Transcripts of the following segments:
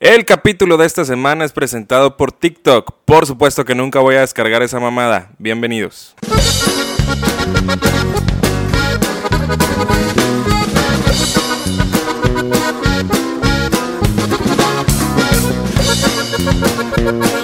El capítulo de esta semana es presentado por TikTok. Por supuesto que nunca voy a descargar esa mamada. Bienvenidos.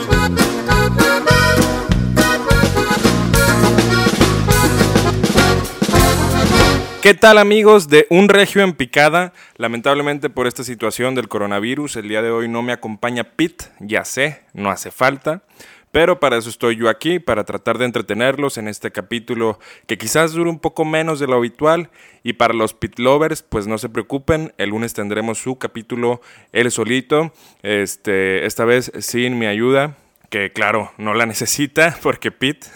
¿Qué tal amigos de Un Regio en Picada? Lamentablemente por esta situación del coronavirus, el día de hoy no me acompaña Pete, ya sé, no hace falta. Pero para eso estoy yo aquí, para tratar de entretenerlos en este capítulo que quizás dure un poco menos de lo habitual. Y para los pit lovers, pues no se preocupen, el lunes tendremos su capítulo él solito, este, esta vez sin mi ayuda, que claro, no la necesita porque Pete.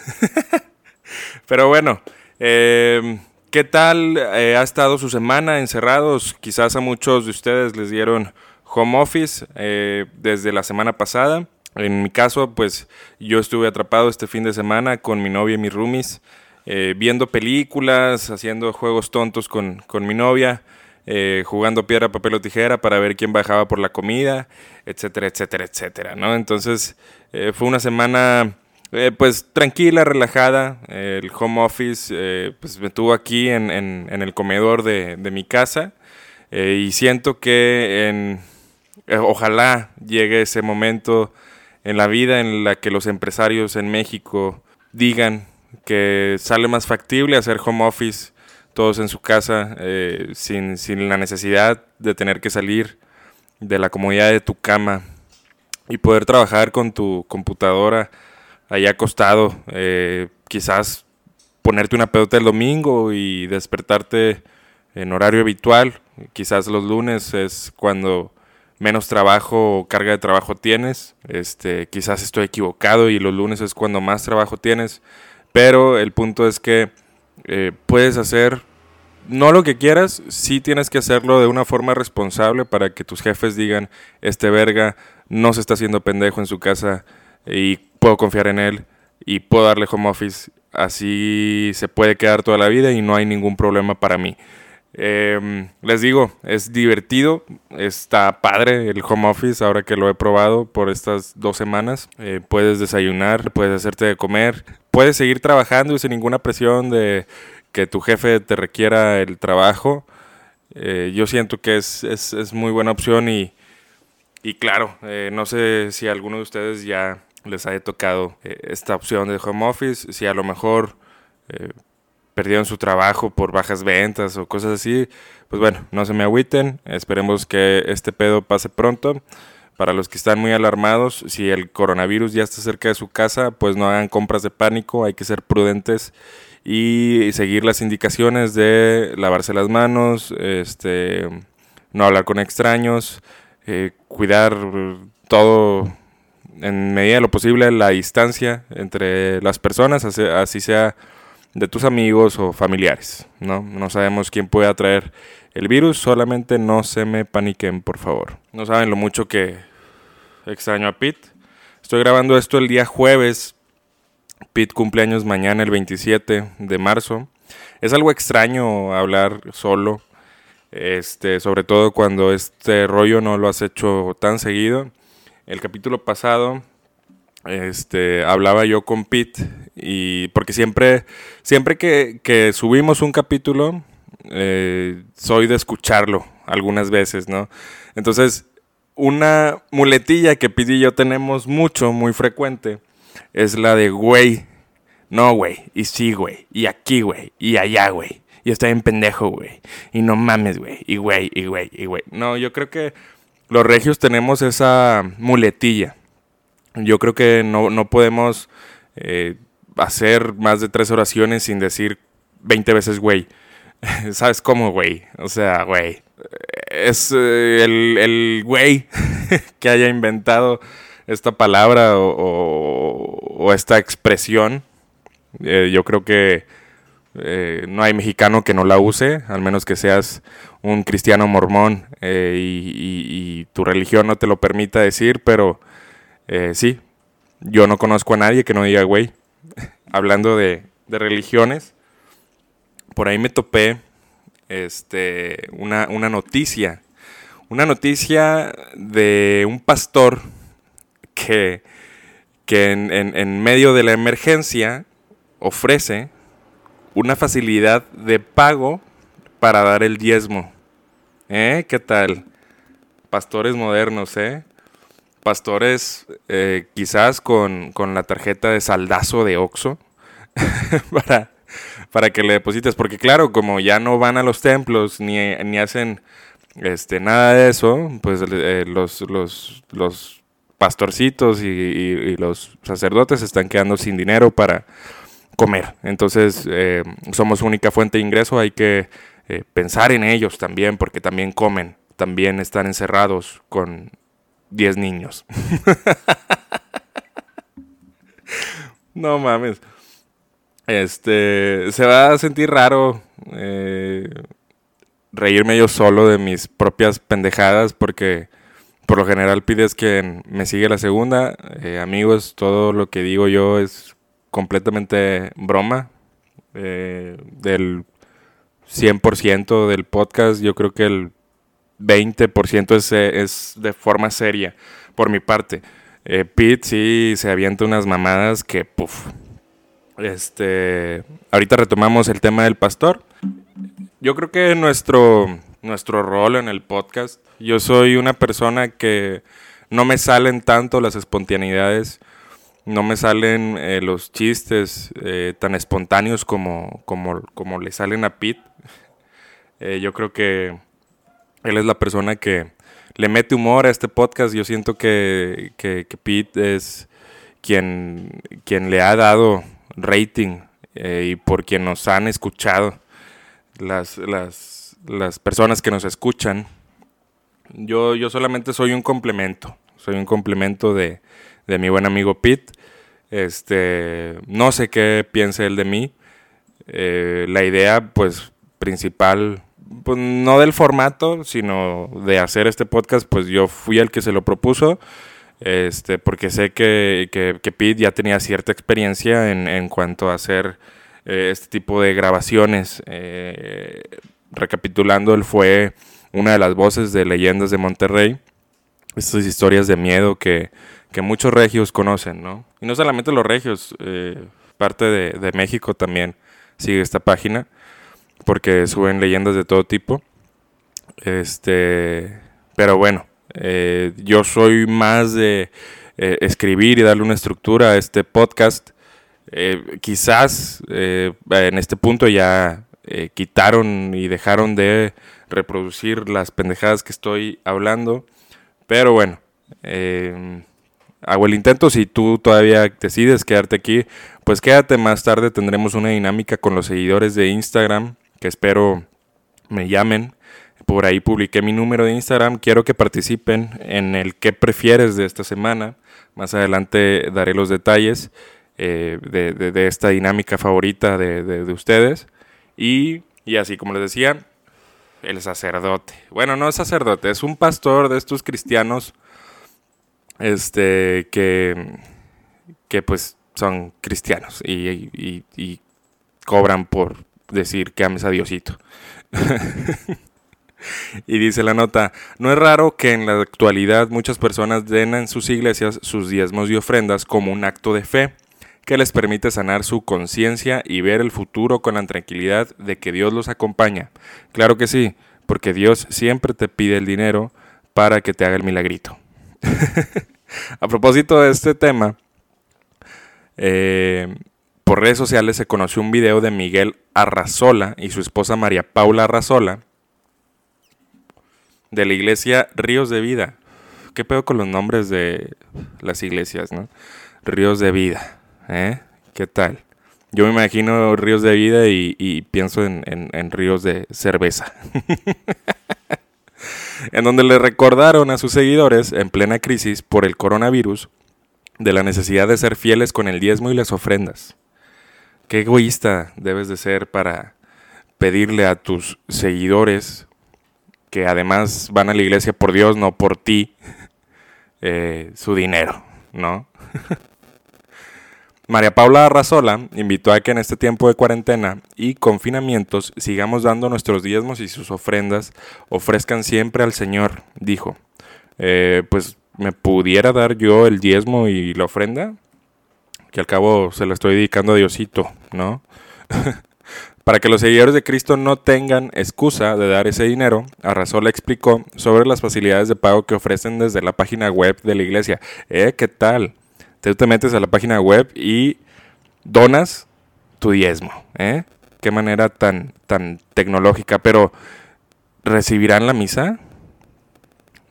Pero bueno, eh, ¿Qué tal eh, ha estado su semana encerrados? Quizás a muchos de ustedes les dieron home office eh, desde la semana pasada. En mi caso, pues yo estuve atrapado este fin de semana con mi novia y mis roomies, eh, viendo películas, haciendo juegos tontos con, con mi novia, jugando piedra, papel o tijera para ver quién bajaba por la comida, etcétera, etcétera, etcétera, ¿no? Entonces fue una semana eh, pues tranquila, relajada. el home office eh, pues me tuvo aquí en, el comedor de, de mi casa eh, y siento que en, ojalá llegue ese momento en la vida en la que los empresarios en México digan que sale más factible hacer home office todos en su casa sin, sin la necesidad de tener que salir de la comodidad de tu cama y poder trabajar con tu computadora ahí acostado, eh, quizás ponerte una pelota el domingo y despertarte en horario habitual, quizás los lunes es cuando menos trabajo o carga de trabajo tienes, este, quizás estoy equivocado y los lunes es cuando más trabajo tienes, pero el punto es que eh, puedes hacer no lo que quieras, sí tienes que hacerlo de una forma responsable para que tus jefes digan, este verga no se está haciendo pendejo en su casa y puedo confiar en él y puedo darle home office. Así se puede quedar toda la vida y no hay ningún problema para mí. Em, les digo, es divertido, está padre el home office ahora que lo he probado por estas dos semanas. Eh, puedes desayunar, puedes hacerte de comer, puedes seguir trabajando y sin ninguna presión de que tu jefe te requiera el trabajo. Eh, yo siento que es, es, es, muy buena opción y, y claro, eh, no sé si alguno de ustedes ya les haya tocado eh, esta opción de home office, si a lo mejor eh, perdieron su trabajo por bajas ventas o cosas así, pues bueno, no se me agüiten, esperemos que este pedo pase pronto. Para los que están muy alarmados, si el coronavirus ya está cerca de su casa, pues no hagan compras de pánico, hay que ser prudentes y seguir las indicaciones de lavarse las manos, este, no hablar con extraños, eh, cuidar todo en medida de lo posible la distancia entre las personas, así sea de tus amigos o familiares, ¿no? No sabemos quién puede atraer el virus, solamente no se me paniquen, por favor. No saben lo mucho que extraño a Pete. Estoy grabando esto el día jueves. Pete cumpleaños mañana, el 27 de marzo. Es algo extraño hablar solo, este, sobre todo cuando este rollo no lo has hecho tan seguido el capítulo pasado este, hablaba yo con Pete y porque siempre, siempre que, subimos un capítulo, eh, soy de escucharlo algunas veces, ¿no? Entonces, una muletilla que Pete y yo tenemos mucho, muy frecuente, es la de güey. No, güey. Y sí, güey. Y aquí, güey. Y allá, güey. Y estoy en pendejo, güey. Y no mames, güey. Y güey, y güey, y güey. No, yo creo que los regios tenemos esa muletilla. Yo creo que no, podemos eh, hacer más de tres oraciones sin decir 20 veces güey. ¿Sabes cómo, güey? O sea, güey. Es eh, el, güey que haya inventado esta palabra o, esta expresión. Eh, yo creo que eh, no hay mexicano que no la use, al menos que seas un cristiano mormón eh, y, tu religión no te lo permita decir, pero eh, sí, yo no conozco a nadie que no diga güey. Hablando de, religiones, por ahí me topé este, una, noticia, una noticia de un pastor que, que en, medio de la emergencia ofrece una facilidad de pago para dar el diezmo. ¿Eh? ¿Qué tal? Pastores modernos, ¿eh? Pastores eh, quizás con, con, la tarjeta de saldazo de Oxo para, para que le deposites. Porque claro, como ya no van a los templos ni, ni hacen este, nada de eso, pues eh, los, los, los, pastorcitos y, los sacerdotes están quedando sin dinero para comer. Entonces, eh, somos única fuente de ingreso, hay que eh, pensar en ellos también, porque también comen, también están encerrados con 10 niños. no mames. Este, se va a sentir raro eh, reírme yo solo de mis propias pendejadas porque por lo general pides que me sigue la segunda. Amigos, todo lo que digo yo es completamente broma. Eh, del 100% del podcast, yo creo que el 20% es, es de forma seria por mi parte. Pete sí se avienta unas mamadas que, puff, este, ahorita retomamos el tema del pastor. Yo creo que nuestro, nuestro rol en el podcast, yo soy una persona que no me salen tanto las espontaneidades, no me salen eh, los chistes eh, tan espontáneos como, como, como, le salen a Pete. Eh, yo creo que él es la persona que le mete humor a este podcast. Yo siento que, que, que Pete es quien, quien le ha dado rating y por quien nos han escuchado, las, las, las, personas que nos escuchan. Yo, yo solamente soy un complemento, soy un complemento de, de mi buen amigo Pete. Este, no sé qué piensa él de mí. Eh, la idea, pues, principal, pues, no del formato, sino de hacer este podcast, pues yo fui el que se lo propuso este, porque sé que, que, Pete ya tenía cierta experiencia en, en cuanto a hacer eh, este tipo de grabaciones. Eh, recapitulando, él fue una de las voces de Leyendas de Monterrey, estas historias de miedo que, que muchos regios conocen, ¿no? Y no solamente los regios, eh, parte de, de México también sigue esta página, porque suben leyendas de todo tipo. Este, pero bueno, eh, yo soy más de eh, escribir y darle una estructura a este podcast. Eh, quizás en este punto ya quitaron y dejaron de reproducir las pendejadas que estoy hablando. Pero bueno, hago el intento. Si tú todavía decides quedarte aquí, pues quédate más tarde. Tendremos una dinámica con los seguidores de Instagram que espero me llamen por ahí publiqué mi número de Instagram. Quiero que participen en el qué prefieres de esta semana. Más adelante daré los detalles eh, de, esta dinámica favorita de, ustedes. Y, y, así como les decía, el sacerdote. Bueno, no es sacerdote, es un pastor de estos cristianos este, que, que pues son cristianos y, y cobran por decir que ames a Diosito. Y dice la nota, no es raro que en la actualidad muchas personas den en sus iglesias sus diezmos y ofrendas como un acto de fe que les permite sanar su conciencia y ver el futuro con la tranquilidad de que Dios los acompaña. Claro que sí, porque Dios siempre te pide el dinero para que te haga el milagrito. A propósito de este tema, eh, por redes sociales se conoció un video de Miguel Arrazola y su esposa María Paula Arrazola, de la iglesia Ríos de Vida. ¿Qué pedo con los nombres de las iglesias, no? Ríos de Vida, ¿eh? ¿Qué tal? Yo me imagino ríos de vida y, pienso en, ríos de cerveza. en donde le recordaron a sus seguidores, en plena crisis por el coronavirus, de la necesidad de ser fieles con el diezmo y las ofrendas. Qué egoísta debes de ser para pedirle a tus seguidores que además van a la iglesia por Dios, no por ti, eh, su dinero, ¿no? María Paula Arrazola invitó a que en este tiempo de cuarentena y confinamientos sigamos dando nuestros diezmos y sus ofrendas ofrezcan siempre al Señor, dijo. Eh, pues me pudiera dar yo el diezmo y la ofrenda, que al cabo se lo estoy dedicando a Diosito, ¿no? Para que los seguidores de Cristo no tengan excusa de dar ese dinero, Arrasola explicó sobre las facilidades de pago que ofrecen desde la página web de la iglesia. ¿Eh? ¿Qué tal? Tú te metes a la página web y donas tu diezmo. ¿Eh? Qué manera tan, tan tecnológica. Pero, ¿recibirán la misa?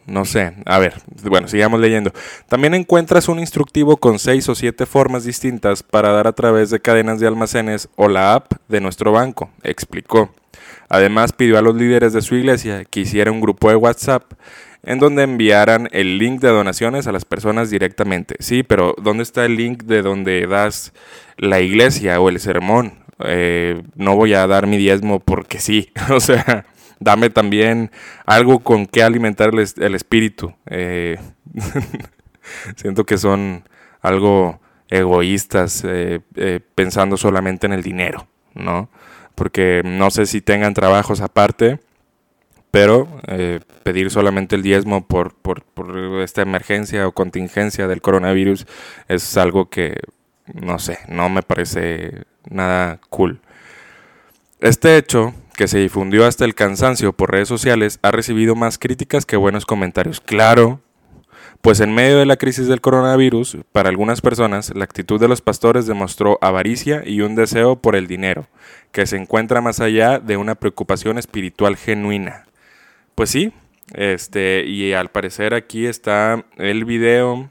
No sé, a ver, bueno, sigamos leyendo. También encuentras un instructivo con seis o siete formas distintas para dar a través de cadenas de almacenes o la app de nuestro banco, explicó. Además pidió a los líderes de su iglesia que hiciera un grupo de WhatsApp en donde enviaran el link de donaciones a las personas directamente. Sí, pero ¿dónde está el link de donde das la iglesia o el sermón? Eh, no voy a dar mi diezmo porque sí, o sea dame también algo con que alimentar el, espíritu. Eh, siento que son algo egoístas, eh, eh, pensando solamente en el dinero, ¿no? Porque no sé si tengan trabajos aparte, pero pedir solamente el diezmo por, por, por, esta emergencia o contingencia del coronavirus es algo que, no sé, no me parece nada cool. Este hecho que se difundió hasta el cansancio por redes sociales, ha recibido más críticas que buenos comentarios. Claro, pues en medio de la crisis del coronavirus, para algunas personas, la actitud de los pastores demostró avaricia y un deseo por el dinero, que se encuentra más allá de una preocupación espiritual genuina. Pues sí, este, y al parecer aquí está el video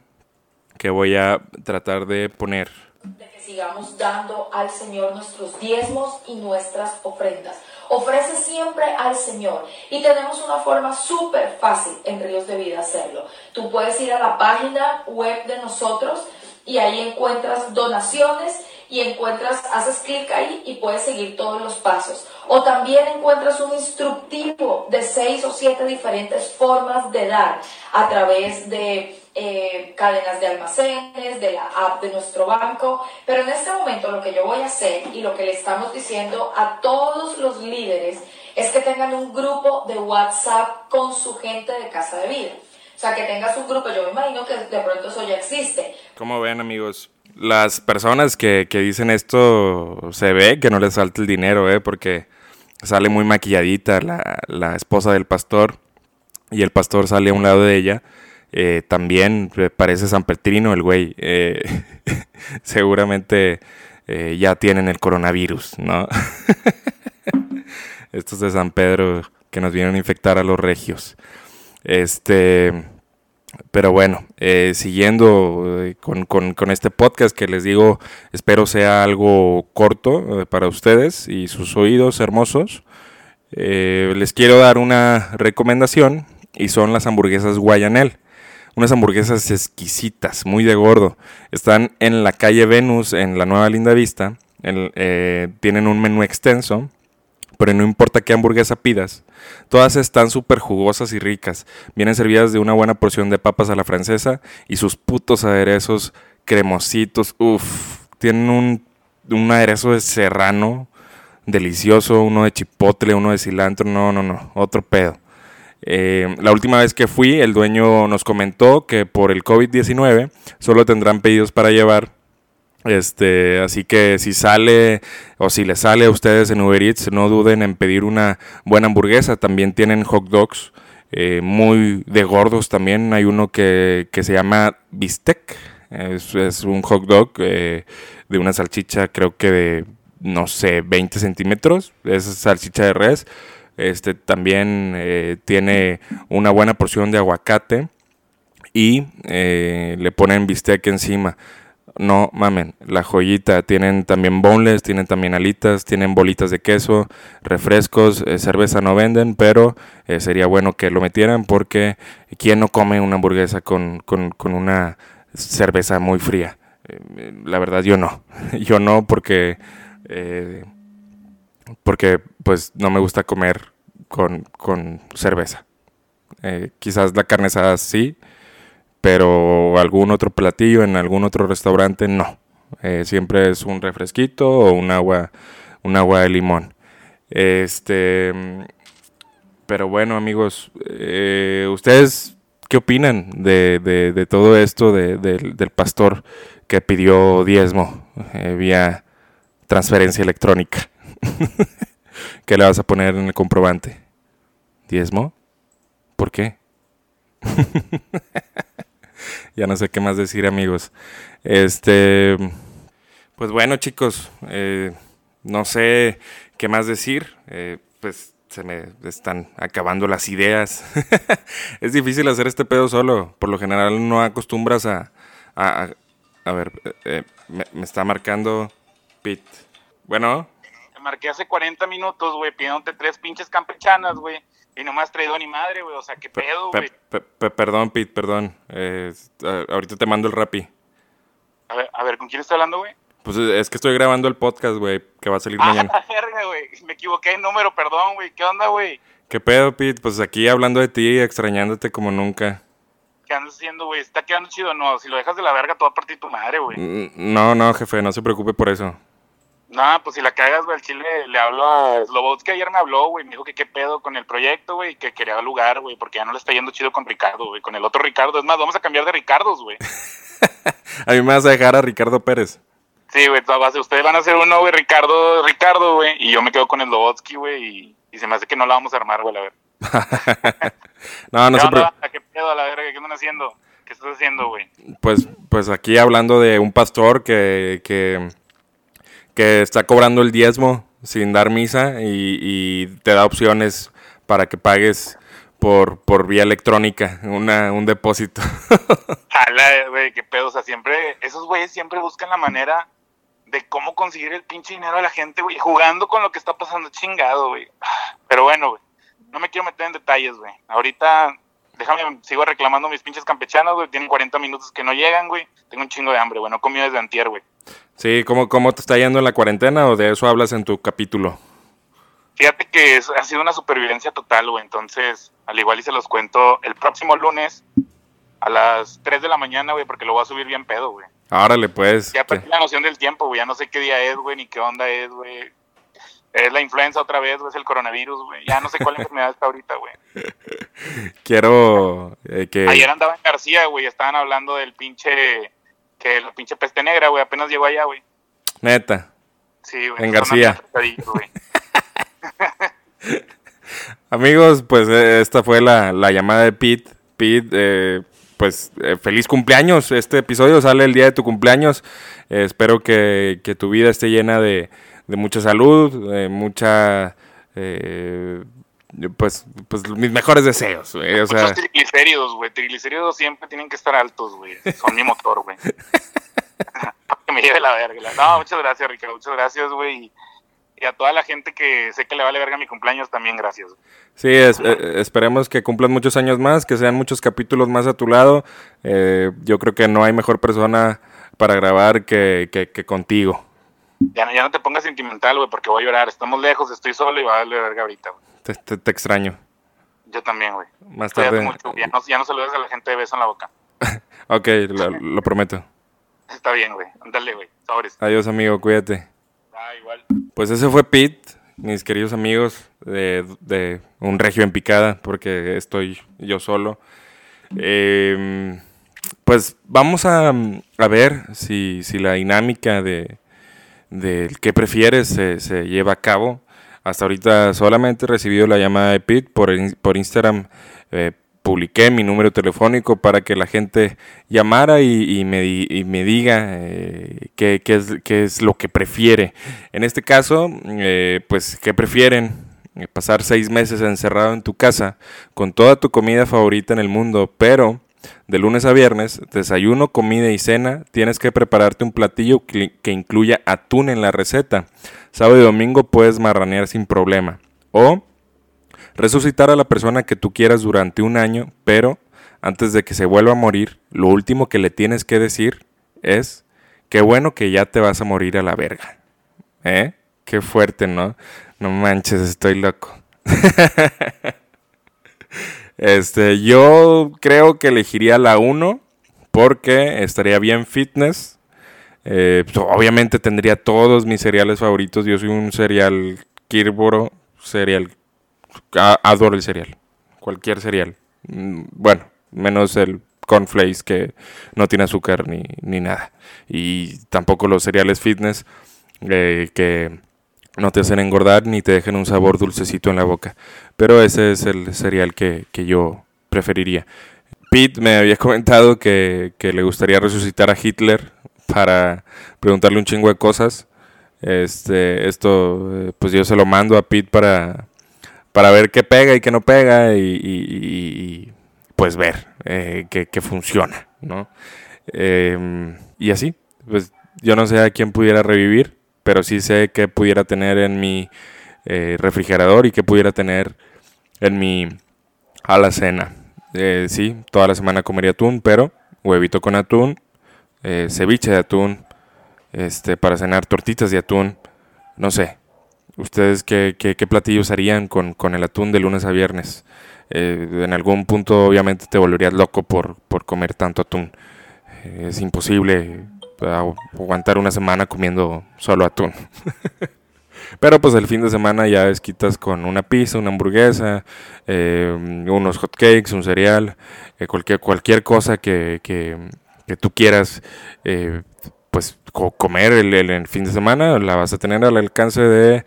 que voy a tratar de poner. De que sigamos dando al Señor nuestros diezmos y nuestras ofrendas ofrece siempre al Señor. Y tenemos una forma súper fácil en Ríos de Vida hacerlo. Tú puedes ir a la página web de nosotros y ahí encuentras donaciones y encuentras, haces clic ahí y puedes seguir todos los pasos. O también encuentras un instructivo de seis o siete diferentes formas de dar a través de eh, cadenas de almacenes, de la app de nuestro banco. Pero en este momento lo que yo voy a hacer y lo que le estamos diciendo a todos los líderes es que tengan un grupo de WhatsApp con su gente de casa de vida. O sea, que tengas un grupo, yo me imagino que de pronto eso ya existe. Como ven amigos, las personas que, que dicen esto se ve que no les falta el dinero, ¿eh? porque sale muy maquilladita la, la esposa del pastor y el pastor sale a un lado de ella eh, también parece San Petrino el güey. Eh, seguramente eh, ya tienen el coronavirus, ¿no? Estos de San Pedro que nos vienen a infectar a los regios. Este, pero bueno, siguiendo con, con, este podcast que les digo, espero sea algo corto para ustedes y sus oídos hermosos. les quiero dar una recomendación y son las hamburguesas Guayanel unas hamburguesas exquisitas, muy de gordo. Están en la calle Venus, en la Nueva Linda Vista. Eh, tienen un menú extenso, pero no importa qué hamburguesa pidas. Todas están súper jugosas y ricas. Vienen servidas de una buena porción de papas a la francesa y sus putos aderezos cremositos. Uff, tienen un, un aderezo de serrano delicioso, uno de chipotle, uno de cilantro. No, no, no, otro pedo. Eh, la última vez que fui, el dueño nos comentó que por el COVID-19 solo tendrán pedidos para llevar. Este, así que si sale o si le sale a ustedes en Uber Eats, no duden en pedir una buena hamburguesa. También tienen hot dogs eh, muy de gordos también. Hay uno que, se llama bistec. Es, un hot dog eh, de una salchicha, creo que de, no sé, 20 centímetros. Es salchicha de res este también eh, tiene una buena porción de aguacate y le ponen bistec encima. No mamen, la joyita. Tienen también boneless, tienen también alitas, tienen bolitas de queso, refrescos, eh, cerveza no venden, pero sería bueno que lo metieran porque ¿quién no come una hamburguesa con, con, una cerveza muy fría? la verdad yo no. yo no porque porque pues no me gusta comer con, con cerveza. Eh, quizás la carne asada sí, pero algún otro platillo en algún otro restaurante no. Eh, siempre es un refresquito o un agua, un agua de limón. Este, pero bueno, amigos, eh, ¿ustedes qué opinan de, de, todo esto del pastor que pidió diezmo eh, vía transferencia electrónica? ¿Qué le vas a poner en el comprobante? ¿Diezmo? ¿Por qué? ya no sé qué más decir, amigos. Este, pues bueno, chicos, eh, no sé qué más decir. Eh, pues se me están acabando las ideas. es difícil hacer este pedo solo. Por lo general no acostumbras a... A, ver, eh, me, está marcando Pete. Bueno. Te marqué hace 40 minutos, güey, pidiéndote tres pinches campechanas, güey. Y no me has traído ni madre, güey. O sea, qué pedo, güey. perdón, Pete, perdón. ahorita te mando el rapi. A ver, a ver, ¿con quién está hablando, güey? Pues es que estoy grabando el podcast, güey, que va a salir mañana. Ah, verga, güey. Me equivoqué el número, perdón, güey. ¿Qué onda, güey? ¿Qué pedo, Pete? Pues aquí hablando de ti, extrañándote como nunca. ¿Qué andas haciendo, güey? ¿Está quedando chido o no? Si lo dejas de la verga, te va a partir tu madre, güey. Mm, no, no, jefe, no se preocupe por eso. No, pues si la cagas, güey, al chile le hablo a que ayer me habló, güey, me dijo que qué pedo con el proyecto, güey, que quería lugar, güey, porque ya no le está yendo chido con Ricardo, güey, con el otro Ricardo. Es más, vamos a cambiar de Ricardos, güey. a mí me vas a dejar a Ricardo Pérez. Sí, güey, ustedes van a hacer uno, güey, Ricardo, Ricardo, güey, y yo me quedo con el Lobotsky, güey, y, se me hace que no la vamos a armar, güey, a ver. no, no se ¿Qué pedo a la verga? ¿Qué andan haciendo? ¿Qué estás haciendo, güey? Pues, pues aquí hablando de un pastor que, que, que está cobrando el diezmo sin dar misa y, te da opciones para que pagues por, por vía electrónica, una, un depósito. Jala, güey, qué pedo. O sea, siempre, esos güeyes siempre buscan la manera de cómo conseguir el pinche dinero a la gente, güey, jugando con lo que está pasando chingado, güey. Pero bueno, güey, no me quiero meter en detalles, güey. Ahorita, déjame, sigo reclamando mis pinches campechanos, güey. Tienen 40 minutos que no llegan, güey. Tengo un chingo de hambre, güey. No comido desde antier, güey. Sí, ¿cómo, ¿cómo te está yendo en la cuarentena o de eso hablas en tu capítulo? Fíjate que ha sido una supervivencia total, güey. Entonces, al igual y se los cuento el próximo lunes a las 3 de la mañana, güey, porque lo voy a subir bien pedo, güey. Árale, pues. Ya perdí la noción del tiempo, güey. Ya no sé qué día es, güey, ni qué onda es, güey. Es la influenza otra vez, güey, es el coronavirus, güey. Ya no sé cuál enfermedad está ahorita, güey. Quiero eh, que... Ayer andaba en García, güey, estaban hablando del pinche... Que la pinche peste negra, güey, apenas llegó allá, güey. Neta. Sí, güey. En García. Amigos, pues eh, esta fue la, llamada de Pete. Pete, eh, pues eh, feliz cumpleaños. Este episodio sale el día de tu cumpleaños. espero que, tu vida esté llena de, mucha salud, de mucha... pues, pues mis mejores deseos, güey. O sea... triglicéridos, güey. Triglicéridos siempre tienen que estar altos, güey. Son mi motor, güey. que me lleve la verga. No, muchas gracias, Ricardo. Muchas gracias, güey y a toda la gente que sé que le vale verga mi cumpleaños también, gracias. Sí, eh, esperemos que cumplan muchos años más, que sean muchos capítulos más a tu lado. Eh, yo creo que no hay mejor persona para grabar que, que, contigo. Ya, ya, no te pongas sentimental, güey, porque voy a llorar. Estamos lejos, estoy solo y va a darle verga ahorita, güey. Te, extraño. Yo también, güey. Más tarde. Ya, no, ya no saludes a la gente de beso en la boca. ok, lo, lo prometo. Está bien, güey. Ándale, güey. Adiós, amigo. Cuídate. Ah, igual. Pues ese fue Pete, mis queridos amigos de, Un Regio en Picada, porque estoy yo solo. Em, pues vamos a, ver si, la dinámica de, del que prefieres se, se, lleva a cabo. Hasta ahorita solamente he recibido la llamada de Pete por, por Instagram. Eh, publiqué mi número telefónico para que la gente llamara y, me, me, diga eh, qué, es, qué, es, lo que prefiere. En este caso, eh, pues, ¿qué prefieren? Pasar seis meses encerrado en tu casa con toda tu comida favorita en el mundo, pero de lunes a viernes, desayuno, comida y cena, tienes que prepararte un platillo que, incluya atún en la receta. Sábado y domingo puedes marranear sin problema. O resucitar a la persona que tú quieras durante un año, pero antes de que se vuelva a morir, lo último que le tienes que decir es, qué bueno que ya te vas a morir a la verga. ¿Eh? Qué fuerte, ¿no? No manches, estoy loco. este, yo creo que elegiría la 1 porque estaría bien fitness. Eh, pues, obviamente tendría todos mis cereales favoritos. Yo soy un cereal Kirboro, cereal. adoro el cereal. Cualquier cereal. Mm, bueno, menos el cornflakes que no tiene azúcar ni, ni nada. Y tampoco los cereales fitness eh, que no te hacen engordar ni te dejen un sabor dulcecito en la boca. Pero ese es el cereal que, que yo preferiría. Pete me había comentado que, que, le gustaría resucitar a Hitler para preguntarle un chingo de cosas. Este, esto, eh, pues yo se lo mando a Pete para, para ver qué pega y qué no pega y, pues ver eh, que, funciona, ¿no? Em, y así, pues yo no sé a quién pudiera revivir, pero sí sé que pudiera tener en mi eh, refrigerador y que pudiera tener en mi alacena. Eh, sí, toda la semana comería atún, pero huevito con atún, eh, ceviche de atún, este, para cenar tortitas de atún, no sé. ¿Ustedes qué, qué, platillos harían con, el atún de lunes a viernes? En algún punto obviamente te volverías loco por, por comer tanto atún. es imposible aguantar una semana comiendo solo atún. Pero pues el fin de semana ya desquitas con una pizza, una hamburguesa, eh, unos hotcakes, un cereal, eh, cualquier, cualquier cosa que, que, tú quieras eh, pues comer el, el, fin de semana, la vas a tener al alcance de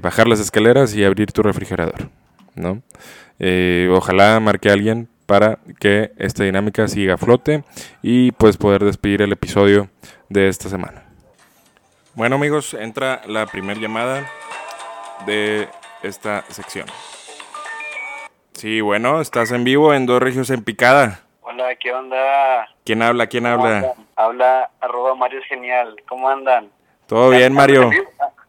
bajar las escaleras y abrir tu refrigerador. ¿no? ojalá marque a alguien para que esta dinámica siga a flote y pues poder despedir el episodio de esta semana. Bueno amigos, entra la primera llamada de esta sección. Sí, bueno, estás en vivo en Dos Regios en Picada. Hola, ¿qué onda? ¿Quién habla? ¿Quién habla? Habla arroba Mario es Genial. ¿Cómo andan? Todo bien, Mario.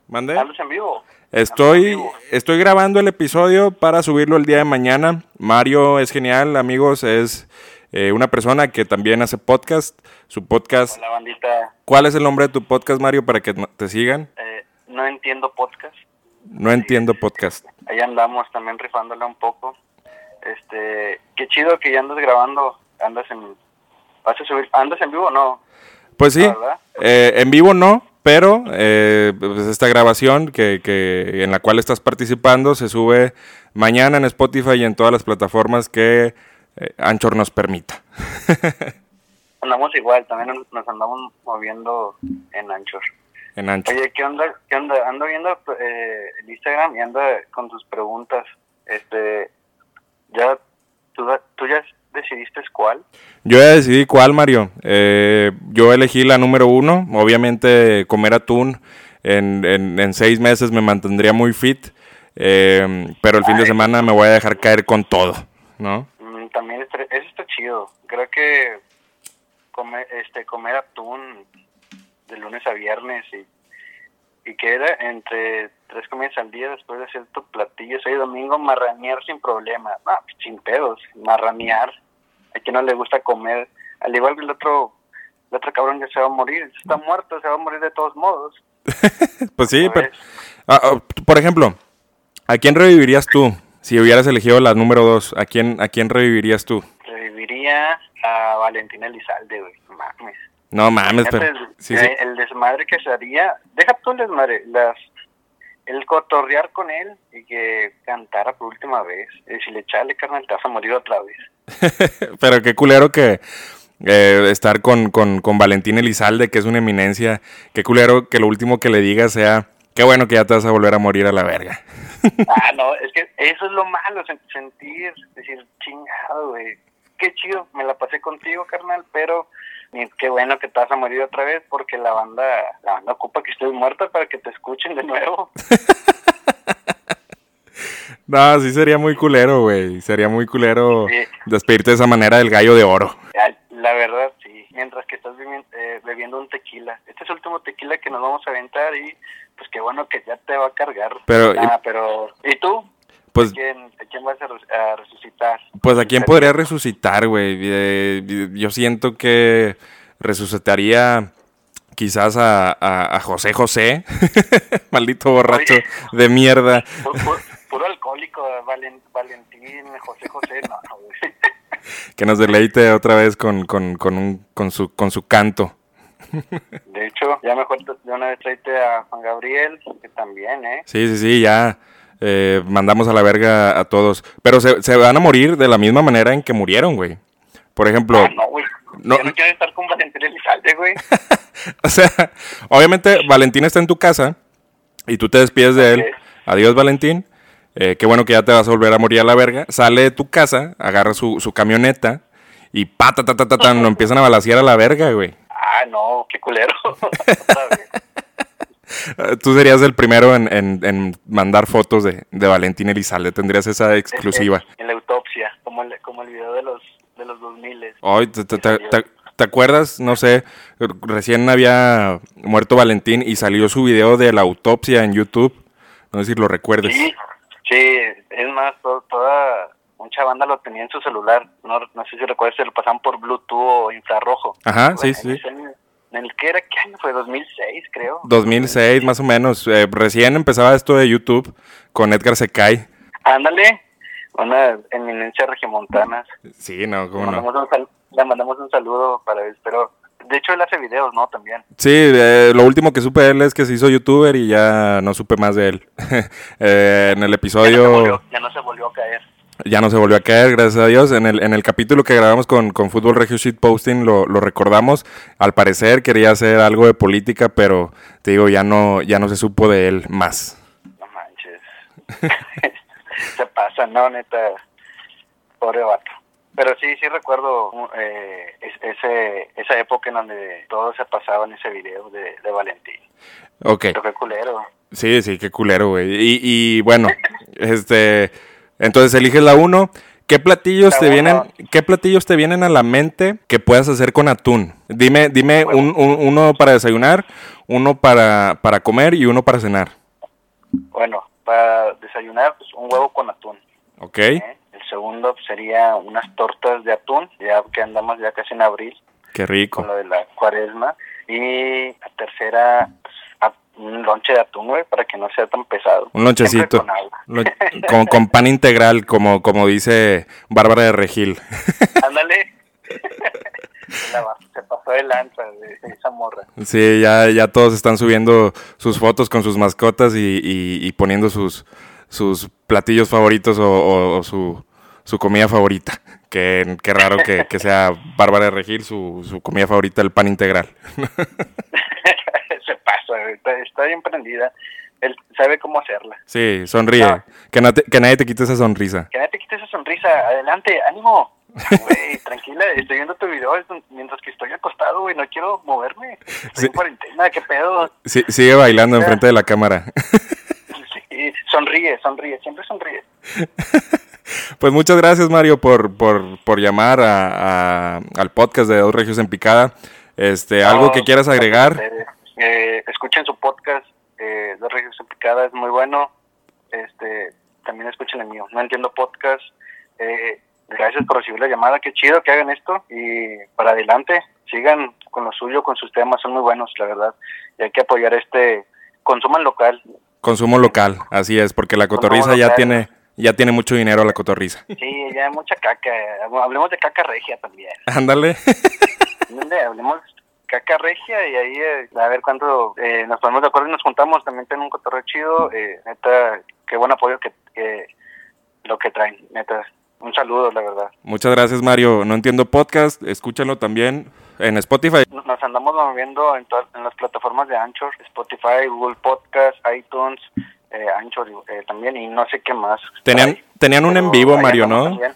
¿Mande? ¿Andas en vivo? Estoy, estoy grabando el episodio para subirlo el día de mañana. Mario es genial, amigos. Es eh, una persona que también hace podcast. Su podcast. Hola, bandita. ¿Cuál es el nombre de tu podcast, Mario, para que te sigan? Eh, no entiendo podcast. No entiendo podcast. Ahí andamos también rifándole un poco. Este, qué chido que ya andas grabando. Andas en. ¿Vas a subir? ¿Andas en vivo o no? Pues sí. Eh, en vivo no, pero eh, pues esta grabación que, que, en la cual estás participando se sube mañana en Spotify y en todas las plataformas que eh, Anchor nos permita. andamos igual, también nos andamos moviendo en Anchor. En Anchor. Oye, ¿qué onda? ¿Qué onda? Ando viendo eh, el Instagram y ando con tus preguntas. Este, ya, ¿tú, tú ya decidiste cuál? Yo ya decidí cuál, Mario. Eh, yo elegí la número uno. Obviamente, comer atún en, en, seis meses me mantendría muy fit. Eh, pero el fin de semana me voy a dejar caer con todo, ¿no? también eso está chido. Creo que comer, este, comer atún de lunes a viernes y, y que era entre tres comidas al día después de cierto platillo, hoy domingo, marranear sin problema. No, sin pedos, marranear. A quien no le gusta comer, al igual que el otro, el otro cabrón ya se va a morir, está muerto, se va a morir de todos modos. pues sí, pero, ah, ah, por ejemplo, ¿a quién revivirías tú? Si hubieras elegido la número dos, ¿a quién, ¿a quién revivirías tú? Reviviría a Valentina Elizalde, güey. Mames. No mames, pero... El, desmadre que se haría... Deja tú el desmadre, las... El cotorrear con él y que cantara por última vez. Y si le echale carnal, te vas a morir otra vez. pero qué culero que... Eh, estar con, con, con Valentín Elizalde, que es una eminencia. Qué culero que lo último que le diga sea, qué bueno que ya te vas a volver a morir a la verga. ah, no, es que eso es lo malo, sentir, decir, chingado, güey. Qué chido, me la pasé contigo, carnal, pero qué bueno que te vas a morir otra vez porque la banda, la banda ocupa que estés muerta para que te escuchen de nuevo. no, sí sería muy culero, güey. Sería muy culero despedirte de esa manera del gallo de oro. La verdad, sí. Mientras que estás eh, bebiendo un tequila. Este es el último tequila que nos vamos a aventar y pues qué bueno que ya te va a cargar. Pero, ah, pero ¿y tú? Pues, ¿A quién, vas a, resucitar? Pues a quién podría resucitar, güey. Eh, yo siento que resucitaría quizás a, a, José José, maldito borracho de mierda. Puro, alcohólico, Valentín, José José, no, Que nos deleite otra vez con, con, con, un, con, su, con su canto. De hecho, ya mejor de una vez tráete a Juan Gabriel, que también, ¿eh? Sí, sí, sí, ya eh, mandamos a la verga a todos. Pero se, se van a morir de la misma manera en que murieron, güey. Por ejemplo, Ah, no, güey. No. Yo no quiero estar con Valentín Elizalde, güey. o sea, obviamente Valentín está en tu casa y tú te despides de él. Adiós, Valentín. Eh, qué bueno que ya te vas a volver a morir a la verga. Sale de tu casa, agarra su, su camioneta y pata, ta, ta, ta, ta, lo empiezan a balasear a la verga, güey. Ah, no, qué culero. Tú serías el primero en, en- en mandar fotos de, de Valentín Elizalde. Tendrías esa exclusiva. En la autopsia, como el, como el video de los, de los 2000. Ay, ¿te, te- te- te- te acuerdas? No sé, recién había muerto Valentín y salió su video de la autopsia en YouTube. No sé si lo recuerdes. Sí, sí, es más, to- toda mucha banda lo tenía en su celular. No, no sé si recuerdas, se lo pasaban por Bluetooth o infrarrojo. Ajá, sí, sí. ese- En el que era, ¿qué año fue? 2006, creo. 2006 más o menos. Eh, recién empezaba esto de YouTube con Edgar Secay. Ándale, una eminencia regiomontana. Sí, no, Le cómo no. mandamos, un sal- le mandamos un saludo para él, pero de hecho él hace videos, ¿no? También. Sí, eh, lo último que supe de él es que se hizo youtuber y ya no supe más de él. Eh, en el Ya no, episodio volvió, ya no se volvió a caer. Ya no se volvió a caer, gracias a Dios. En el, en el capítulo que grabamos con, con Fútbol Regio Shit Posting lo, lo recordamos. Al parecer quería hacer algo de política, pero te digo, ya no, ya no se supo de él más. No manches. se pasa, ¿no? Neta. Pobre vato. Pero sí, sí recuerdo eh, es- ese, esa época en donde todo se pasaba en ese video de, de Valentín. Ok. Pero qué culero. Sí, sí, qué culero, güey. Y, y bueno, este, entonces eliges la 1. ¿Qué platillos La te vienen, qué platillos te vienen a la mente que puedas hacer con atún? Dime, dime un, un- uno para desayunar, uno para, para comer y uno para cenar. Bueno, para desayunar, pues un huevo con atún. ¿Ok? ¿eh? El segundo pues, sería unas tortas de atún, ya que andamos ya casi en abril. Qué con rico. lo de la cuaresma. Y la tercera, pues, un lonche de atún, güey, para que no sea tan pesado. Un lonchecito. Con. Lo- con, con pan integral, como, como dice Bárbara de Regil. Ándale. Se pasó de lanza de esa morra. Sí, ya, ya todos están subiendo sus fotos con sus mascotas y, y- y poniendo sus, sus platillos favoritos o, o- o su, su comida favorita. Qué, qué raro que, que sea Bárbara de Regil su, su comida favorita, el pan integral. está, bien prendida. Él sabe cómo hacerla. Sí, sonríe. Ah. Que, no te- que nadie te quite esa sonrisa. Que nadie te quite esa sonrisa. Adelante, ánimo. Güey, tranquila, estoy viendo tu video mientras que estoy acostado, güey, no quiero moverme. Estoy Sí. en cuarentena, qué pedo. Sí, sigue bailando enfrente de la cámara. Sí, sonríe, sonríe, siempre sonríe. Pues muchas gracias, Mario, por, por, por llamar a, a- al podcast de Dos Regios en Picada. Este, ¿Algo No, que quieras agregar? Eh, escuchen su podcast, eh, Dos Regios en Picada, es muy bueno. Este, también escuchen el mío. No entiendo podcast. Eh, gracias por recibir la llamada. Qué chido que hagan esto. Y para adelante, sigan con lo suyo, con sus temas. Son muy buenos, la verdad. Y hay que apoyar este. Consuman local. Consumo local, así es, porque la cotorriza ya tiene, ya tiene mucho dinero la cotorriza. Sí, ya hay mucha caca. Hablemos de caca regia también. Ándale. Hablemos caca regia y ahí eh, a ver cuánto eh, nos ponemos de acuerdo y nos juntamos. También tienen un cotorreo chido. Eh, neta, qué buen apoyo que, que lo que traen. Neta, un saludo, la verdad. Muchas gracias, Mario. No entiendo podcast, escúchalo también en Spotify. Nos andamos moviendo en, en las plataformas de Anchor, Spotify, Google Podcast, iTunes, eh, Anchor eh, también y no sé qué más. Tenían, Ay, tenían un en vivo, Mario, ¿no? también.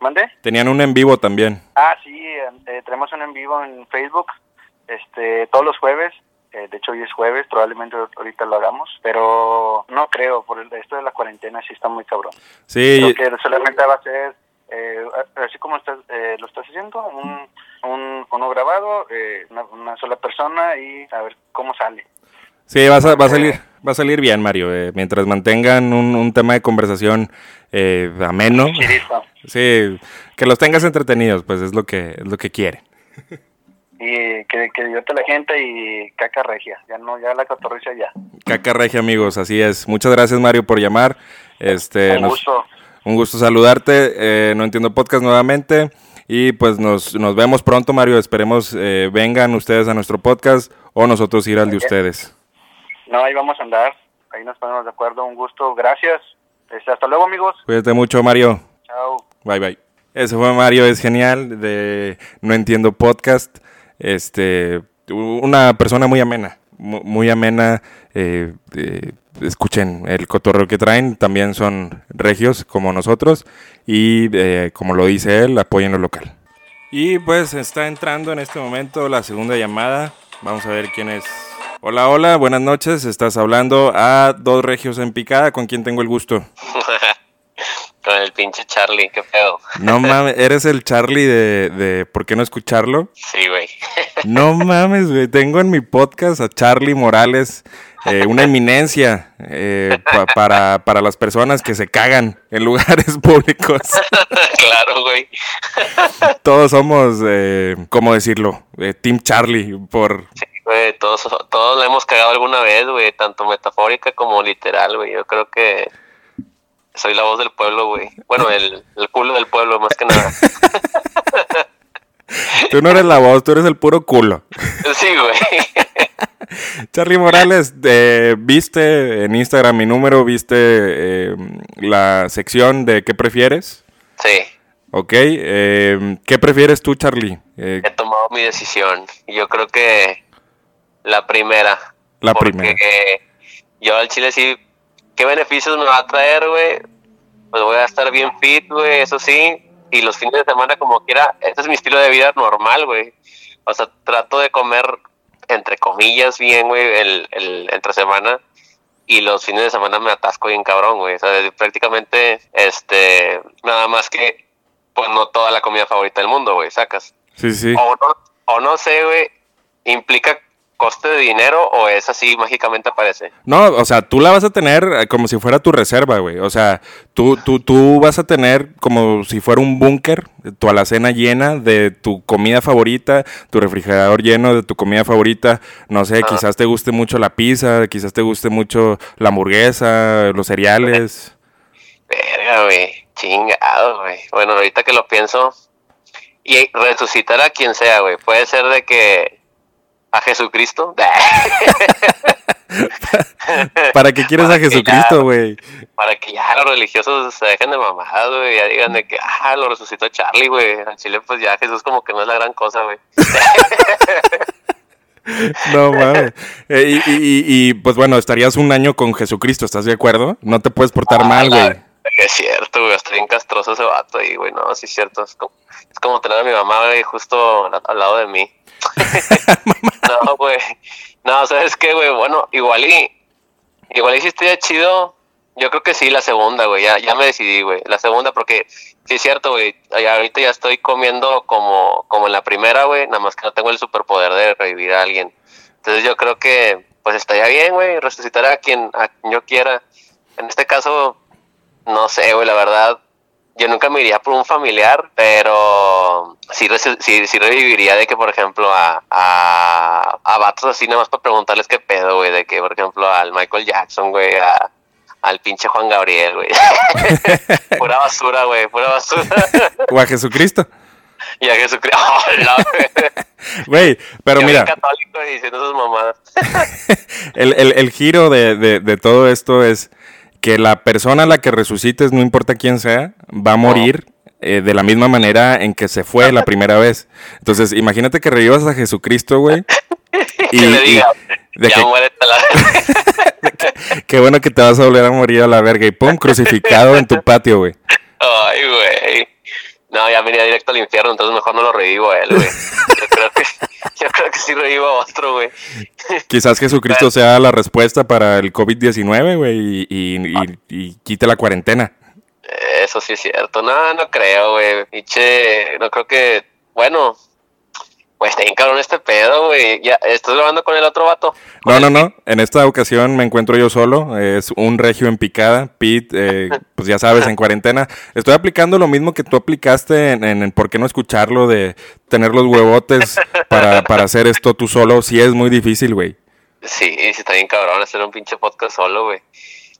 ¿Mande? Tenían un en vivo también. Ah, sí, eh, tenemos un en vivo en Facebook, este, todos los jueves. eh, de hecho, hoy es jueves, probablemente ahorita lo hagamos, pero no creo, por el, esto de la cuarentena sí está muy cabrón. Sí, Creo que solamente va a ser, eh, así como estás, eh, lo estás haciendo, un, un, uno grabado, eh, una, una sola persona y a ver cómo sale. sí, vas a- va a salir, va a salir bien, Mario. eh, mientras mantengan un, un tema de conversación eh, ameno. Sí, que los tengas entretenidos, pues es lo que, es lo que quiere. Y que, que divierte a la gente y caca regia, ya no, ya la cotorriza ya. Caca regia, amigos, así es. Muchas gracias, Mario, por llamar. Este, Un nos- gusto. Un gusto saludarte. eh, no entiendo podcast nuevamente. Y pues nos, nos vemos pronto, Mario. Esperemos eh, vengan ustedes a nuestro podcast o nosotros ir al de ustedes. No, ahí vamos a andar. Ahí nos ponemos de acuerdo. Un gusto. Gracias. Este, hasta luego, amigos. Cuídate mucho, Mario. Chao. Bye, bye. Ese fue Mario, es genial, de No Entiendo Podcast. Este, una persona muy amena, mu- muy amena. eh, eh, escuchen el cotorreo que traen, también son regios como nosotros. Y eh, como lo dice él, apoyen lo local. Y pues está entrando en este momento la segunda llamada. Vamos a ver quién es. Hola, hola, buenas noches. Estás hablando a dos regios en picada. ¿Con quién tengo el gusto? Con el pinche Charlie, qué pedo. No mames, eres el Charlie de, de ¿Por qué no escucharlo? Sí, güey. No mames, güey. Tengo en mi podcast a Charlie Morales, eh, una eminencia eh, pa- para, para las personas que se cagan en lugares públicos. claro, güey. Todos somos, eh, ¿cómo decirlo? Eh, Team Charlie, por... Güey, todos, todos le hemos cagado alguna vez, güey, tanto metafórica como literal, güey. Yo creo que soy la voz del pueblo, güey. Bueno, el, el culo del pueblo, más que nada. Tú no eres la voz, tú eres el puro culo. Sí, güey. Charlie Morales, eh, ¿viste en Instagram mi número? ¿Viste eh, la sección de qué prefieres? Sí, Ok, eh, ¿qué prefieres tú, Charlie? Eh, he tomado mi decisión. Yo creo que la primera. La porque primera. yo al chile sí, ¿qué beneficios me va a traer, güey? Pues voy a estar bien fit, güey, eso sí. Y los fines de semana, como quiera, este es mi estilo de vida normal, güey. O sea, trato de comer, entre comillas, bien, güey, el, el, entre semana. Y los fines de semana me atasco bien cabrón, güey. O sea, prácticamente, este, nada más que, pues no toda la comida favorita del mundo, güey, sacas. sí, sí. O no, o no sé, güey, implica coste de dinero o es así mágicamente aparece. No, o sea, tú la vas a tener eh, como si fuera tu reserva, güey. O sea, tú, tú, tú vas a tener como si fuera un búnker, tu alacena llena de tu comida favorita, tu refrigerador lleno de tu comida favorita. No sé, quizás te guste mucho la pizza, quizás te guste mucho la hamburguesa, los cereales. Verga, güey, chingado, güey. Bueno, ahorita que lo pienso, y resucitar a quien sea, güey. Puede ser de que a Jesucristo, ¿Para qué quieres a Para Jesucristo, güey? para que ya los religiosos se dejen de mamadas, güey, ya digan de que, ah, lo resucitó Charlie, güey. En Chile, pues ya Jesús como que no es la gran cosa, güey. No mames. Eh, y, y- y- y, pues bueno, estarías un año con Jesucristo, ¿estás de acuerdo? No te puedes portar mal, Ah, güey. Es cierto, güey, está bien castroso ese vato ahí, güey, no, sí es cierto, es como, es como tener a mi mamá, güey, justo al, al lado de mí. no, güey, no, ¿sabes qué, güey? Bueno, igual y, igual y si estaría chido, yo creo que sí, la segunda, güey, ya, ya me decidí, güey, la segunda, porque sí es cierto, güey, ahorita ya estoy comiendo como, como en la primera, güey, nada más que no tengo el superpoder de revivir a alguien. Entonces yo creo que, pues estaría bien, güey, resucitar a quien, a quien yo quiera. En este caso, no sé, güey, la verdad, yo nunca me iría por un familiar, pero sí, sí, sí reviviría de que, por ejemplo, a, a, a vatos así, nada más para preguntarles qué pedo, güey, de que, por ejemplo, al Michael Jackson, güey, a, al pinche Juan Gabriel, güey. pura basura, güey, pura basura. O a Jesucristo. y a Jesucristo. ¡Oh, verga! Güey, pero Yo mira, católico diciendo mamadas. el, el- el giro de, de- de todo esto es que la persona a la que resucites, no importa quién sea, va a morir eh, de la misma manera en que se fue la primera vez. Entonces, imagínate que revivas a Jesucristo, güey. Y, que le y- diga, de ya que- muérete a la qué bueno que te vas a volver a morir a la verga y pum, crucificado en tu patio, güey. Ay, güey. No, ya venía directo al infierno, entonces mejor no lo revivo a él, güey. Yo creo que, yo creo que sí revivo a otro, güey. Quizás Jesucristo sea la respuesta para el COVID-19, güey, y, y- y- y quite la cuarentena. Eso sí es cierto. No, no creo, güey. Piche, no creo que. Bueno, pues está bien cabrón este pedo, güey. Ya, ¿estás grabando con el otro vato? No, no, no. En esta ocasión me encuentro yo solo. Es un regio en picada. Pete, eh, pues ya sabes, en cuarentena. Estoy aplicando lo mismo que tú aplicaste en, en, en por qué no escucharlo, de tener los huevotes para, para hacer esto tú solo. Sí es muy difícil, güey. Sí, sí está bien cabrón hacer un pinche podcast solo, güey.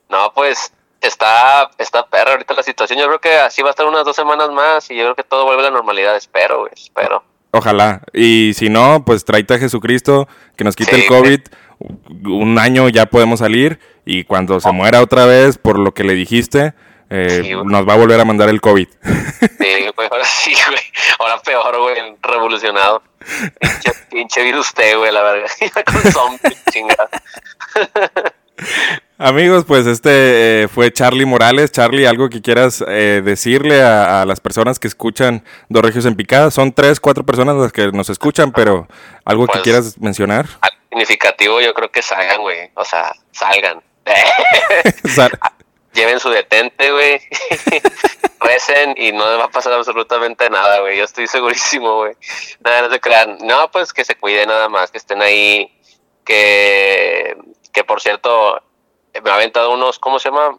No, pues, está, está perra ahorita la situación. Yo creo que así va a estar unas dos semanas más y yo creo que todo vuelve a la normalidad. Espero, güey, espero. Ojalá. Y si no, pues tráete a Jesucristo, que nos quite Sí, el COVID. Un año ya podemos salir. Y cuando se muera otra vez por lo que le dijiste, eh, Sí, nos va a volver a mandar el COVID. Sí, güey, ahora sí, güey. Ahora peor, güey, revolucionado. Pinche, pinche virus T, güey, la verga. Con zombies, chingada. Amigos, pues este eh, fue Charlie Morales. Charlie, algo que quieras eh, decirle a, a las personas que escuchan Dos Regios en Picada. Son tres, cuatro personas las que nos escuchan, pero algo que Pues- quieras mencionar. Algo significativo, yo creo que salgan, güey. O sea, salgan. Sal- Lleven su detente, güey. Recen y no les va a pasar absolutamente nada, güey. Yo estoy segurísimo, güey. Nada, no se crean. No, pues que se cuiden nada más, que estén ahí. Que, que por cierto, me ha aventado unos, ¿cómo se llama?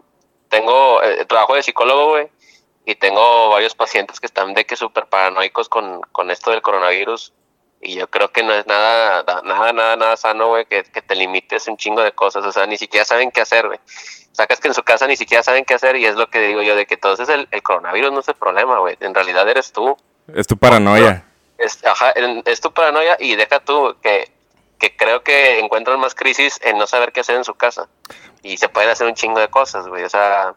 Tengo, eh, trabajo de psicólogo, güey. Y tengo varios pacientes que están de que súper paranoicos con, con esto del coronavirus. Y yo creo que no es nada, da- nada, nada, nada sano, güey, que, que te limites un chingo de cosas. O sea, ni siquiera saben qué hacer, güey. Sacas que en su casa ni siquiera saben qué hacer y es lo que digo yo, de que entonces el, el coronavirus no es el problema, güey. En realidad eres tú. es tu paranoia. Es, ajá, es tu paranoia y deja tú que, que creo que encuentran más crisis en no saber qué hacer en su casa. Y se pueden hacer un chingo de cosas, güey. O sea,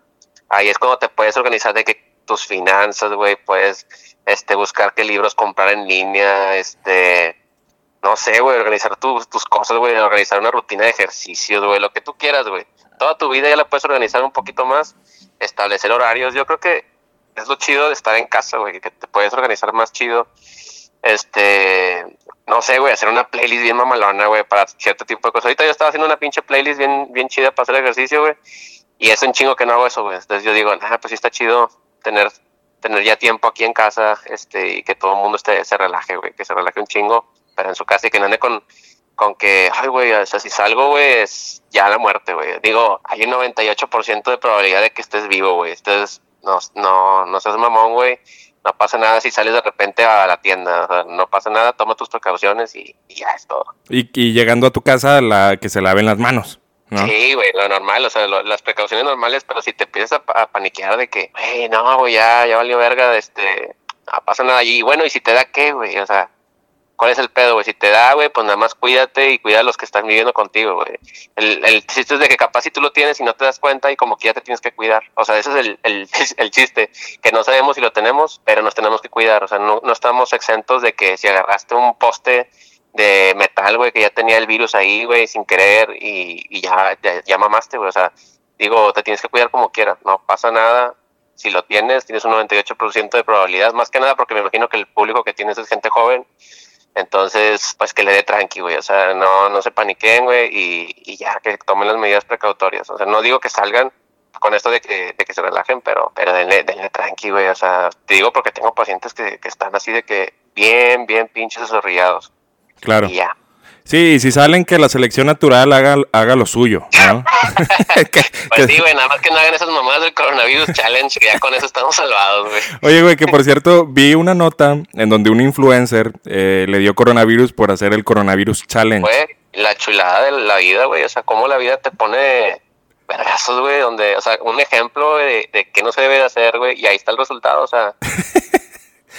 ahí es cuando te puedes organizar de que tus finanzas, güey, puedes este, buscar qué libros comprar en línea, este, no sé, güey, organizar tus, tus cosas, güey, organizar una rutina de ejercicios, güey, lo que tú quieras, güey. Toda tu vida ya la puedes organizar un poquito más, establecer horarios. Yo creo que es lo chido de estar en casa, güey, que te puedes organizar más chido. Este, no sé, güey, hacer una playlist bien mamalona, güey, para cierto tipo de cosas. Ahorita yo estaba haciendo una pinche playlist bien, bien chida para hacer ejercicio, güey. Y es un chingo que no hago eso, güey. Entonces yo digo, ah, pues sí está chido tener, tener ya tiempo aquí en casa, este, y que todo el mundo esté, se relaje, güey, que se relaje un chingo, pero en su casa y que no ande con, con que, ay, güey, o sea, si salgo, güey, es ya la muerte, güey. Digo, hay un 98% de probabilidad de que estés vivo, güey. Entonces, no, no, no seas mamón, güey. No pasa nada si sales de repente a la tienda. O sea, no pasa nada, toma tus precauciones y, y ya es todo. Y, y llegando a tu casa, la que se laven las manos. ¿no? Sí, güey, lo normal, o sea, lo- las precauciones normales, pero si te empiezas a, a paniquear de que, güey, no, güey, ya, ya valió verga, este, no pasa nada. Y bueno, ¿y si te da qué, güey? O sea, ¿cuál es el pedo, güey? Si te da, güey, pues nada más cuídate y cuida a los que están viviendo contigo, güey. El, el chiste es de que capaz si tú lo tienes y no te das cuenta y como que ya te tienes que cuidar. O sea, ese es el, el, chiste, que no sabemos si lo tenemos, pero nos tenemos que cuidar. O sea, no, no estamos exentos de que si agarraste un poste de metal, güey, que ya tenía el virus ahí, güey, sin querer y, y ya, ya, ya mamaste, güey. O sea, digo, te tienes que cuidar como quieras, no pasa nada. Si lo tienes, tienes un 98% de probabilidad, más que nada porque me imagino que el público que tienes es gente joven. Entonces, pues que le dé tranqui, güey. O sea, no, no se paniquen, güey, y, y ya que tomen las medidas precautorias. O sea, no digo que salgan con esto de que, de que se relajen, pero, pero denle, denle tranqui, güey. O sea, te digo porque tengo pacientes que, que están así de que bien, bien pinches desorrillados. Claro. Y ya. Sí, y si salen que la selección natural haga, haga lo suyo, ¿no? Que- Pues que- sí, güey, nada más que no hagan esas mamadas del coronavirus challenge, que ya con eso estamos salvados, güey. Oye, güey, que por cierto, vi una nota en donde un influencer eh, le dio coronavirus por hacer el coronavirus challenge. Güey, la chulada de la vida, güey, o sea, cómo la vida te pone vergazos, güey, donde, o sea, un ejemplo de, de qué no se debe de hacer, güey, y ahí está el resultado, o sea.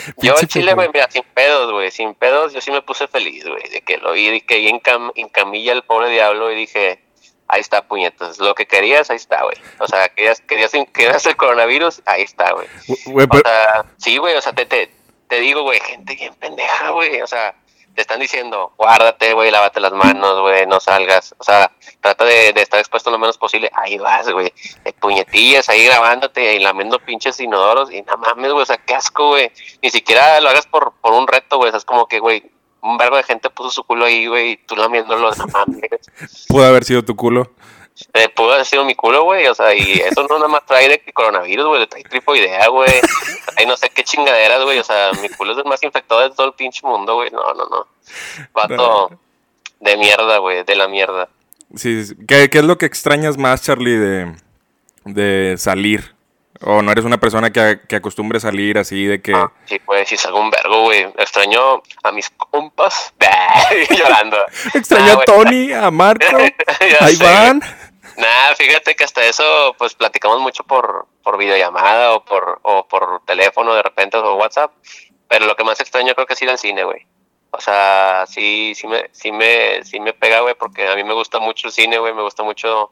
Yo en Chile, güey, mira, sin pedos, güey, sin pedos, yo sí me puse feliz, güey, de que lo vi, que ahí en, cam- en camilla el pobre diablo y dije, ahí está, puñetas, lo que querías, ahí está, güey. O sea, querías, querías, querías el coronavirus, ahí está, güey. O sea, sí, güey, o sea, te, te, te digo, güey, gente bien pendeja, güey, o sea, te están diciendo, guárdate, güey, lávate las manos, güey, no salgas, o sea, trata de, estar expuesto lo menos posible, ahí vas, güey, de puñetillas, ahí grabándote y lamiendo pinches inodoros, y no mames, güey, o sea, qué asco, güey, ni siquiera lo hagas por, por un reto, güey, o sea, es como que, güey, un verbo de gente puso su culo ahí, güey, y tú lamiéndolo, no mames, pudo haber sido tu culo. Eh, pudo haber sido mi culo, güey, o sea, y eso no nada más trae de que coronavirus, güey, trae tripoidea, güey, trae no sé qué chingaderas, güey, o sea, mi culo es el más infectado de todo el pinche mundo, güey, no, no, no, vato de mierda, güey, de la mierda. Sí, sí. ¿Qué, qué es lo que extrañas más, Charlie, de, de salir? ¿O no eres una persona que, que acostumbre salir así de que... Ah, sí, güey, sí salgo un vergo, güey, extraño a mis compas, llorando. Extraño Ah, a güey. Tony, a Marco, a Iván. Nada, fíjate que hasta eso, pues platicamos mucho por, por videollamada o por, o por teléfono de repente o WhatsApp. Pero lo que más extraño creo que ha sido el cine, güey. O sea, sí, sí me, sí me, sí me pega, güey, porque a mí me gusta mucho el cine, güey, me gusta mucho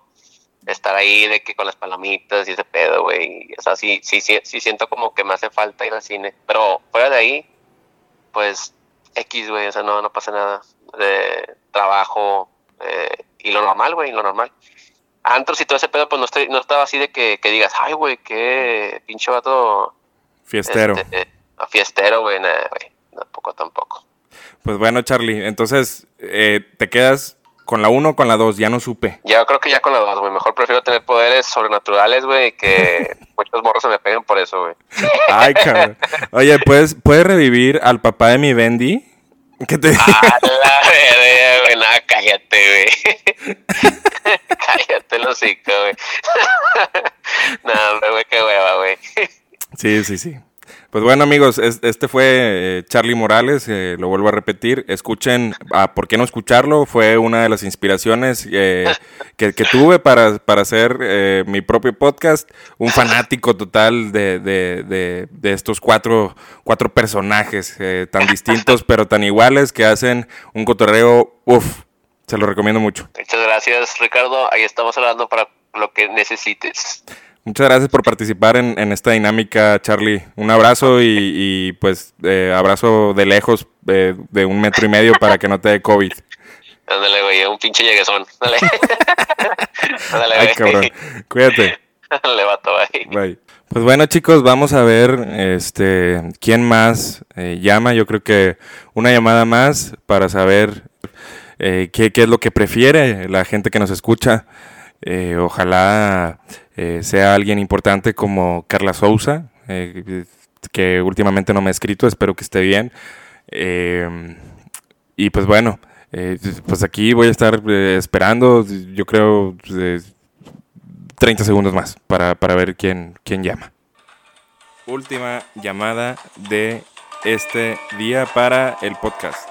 estar ahí de que con las palomitas y ese pedo, güey. O sea, sí, sí, sí, sí siento como que me hace falta ir al cine. Pero fuera de ahí, pues X, güey, o sea, no, no pasa nada. De trabajo eh, y lo normal, güey, lo normal. Antros y todo ese pedo, pues no, estoy, no estaba así de que, que digas, ay, güey, qué pinche vato. Fiestero. Este, fiestero, güey, nada, güey. Tampoco, tampoco. Pues bueno, Charlie, entonces eh, te quedas con la 1 o con la 2, ya no supe. Ya creo que ya con la 2, güey. Mejor prefiero tener poderes sobrenaturales, güey, que muchos morros se me peguen por eso, güey. Ay, cabrón. Oye, ¿puedes, ¿puedes revivir al papá de mi Bendy? ¿Qué te Ah, la verga, güey. Nada, cállate, güey. cállate el hocico, güey. no, güey, qué hueva, güey. Sí, sí, sí. Pues bueno amigos, este fue eh, Charlie Morales, eh, lo vuelvo a repetir, escuchen, ah, ¿por qué no escucharlo? Fue una de las inspiraciones eh, que, tuve para, para hacer mi propio podcast, un fanático total de, de, de, estos cuatro, cuatro personajes tan distintos pero tan iguales que hacen un cotorreo, uff, se lo recomiendo mucho. Muchas gracias Ricardo, ahí estamos hablando para lo que necesites. Muchas gracias por participar en, esta dinámica, Charlie. Un abrazo y, pues eh, abrazo de lejos eh, de un metro y medio para que no te dé COVID. Ándale, güey, un pinche lleguesón. Dale. Ándale, Ay, cabrón. Cuídate. Le vato, bye. Pues bueno, chicos, vamos a ver este quién más eh, llama. Yo creo que una llamada más para saber qué, qué es lo que prefiere la gente que nos escucha. ojalá eh, sea alguien importante como Carla Souza, eh, que últimamente no me ha escrito, espero que esté bien. Eh, y pues bueno, pues aquí voy a estar esperando, yo creo, 30 segundos más para, para ver quién, quién llama. Última llamada de este día para el podcast.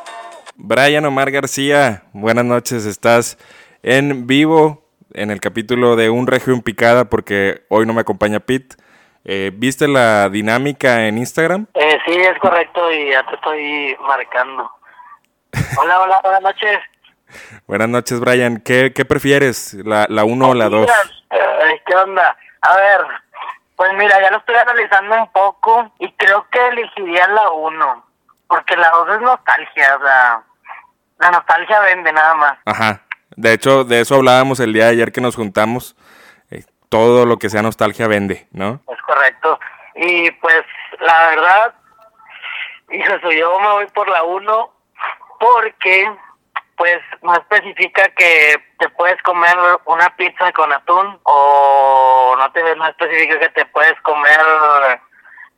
Brian Omar García, buenas noches, estás en vivo en el capítulo de Un Regio en Picada, porque hoy no me acompaña Pete. Eh, ¿Viste la dinámica en Instagram? Eh, sí, es correcto y ya te estoy marcando. Hola, hola, buenas noches. buenas noches, Brian. ¿Qué, qué prefieres, la 1 o la 2? ¿Qué onda? A ver, pues mira, ya lo estoy analizando un poco y creo que elegiría la 1, porque la 2 es nostalgia, o sea, la nostalgia vende nada más. Ajá. De hecho, de eso hablábamos el día de ayer que nos juntamos. Eh, todo lo que sea nostalgia vende, ¿no? Es correcto. Y pues, la verdad, hijo, yo me voy por la 1 porque, pues, no especifica que te puedes comer una pizza con atún o no te no especifica que te puedes comer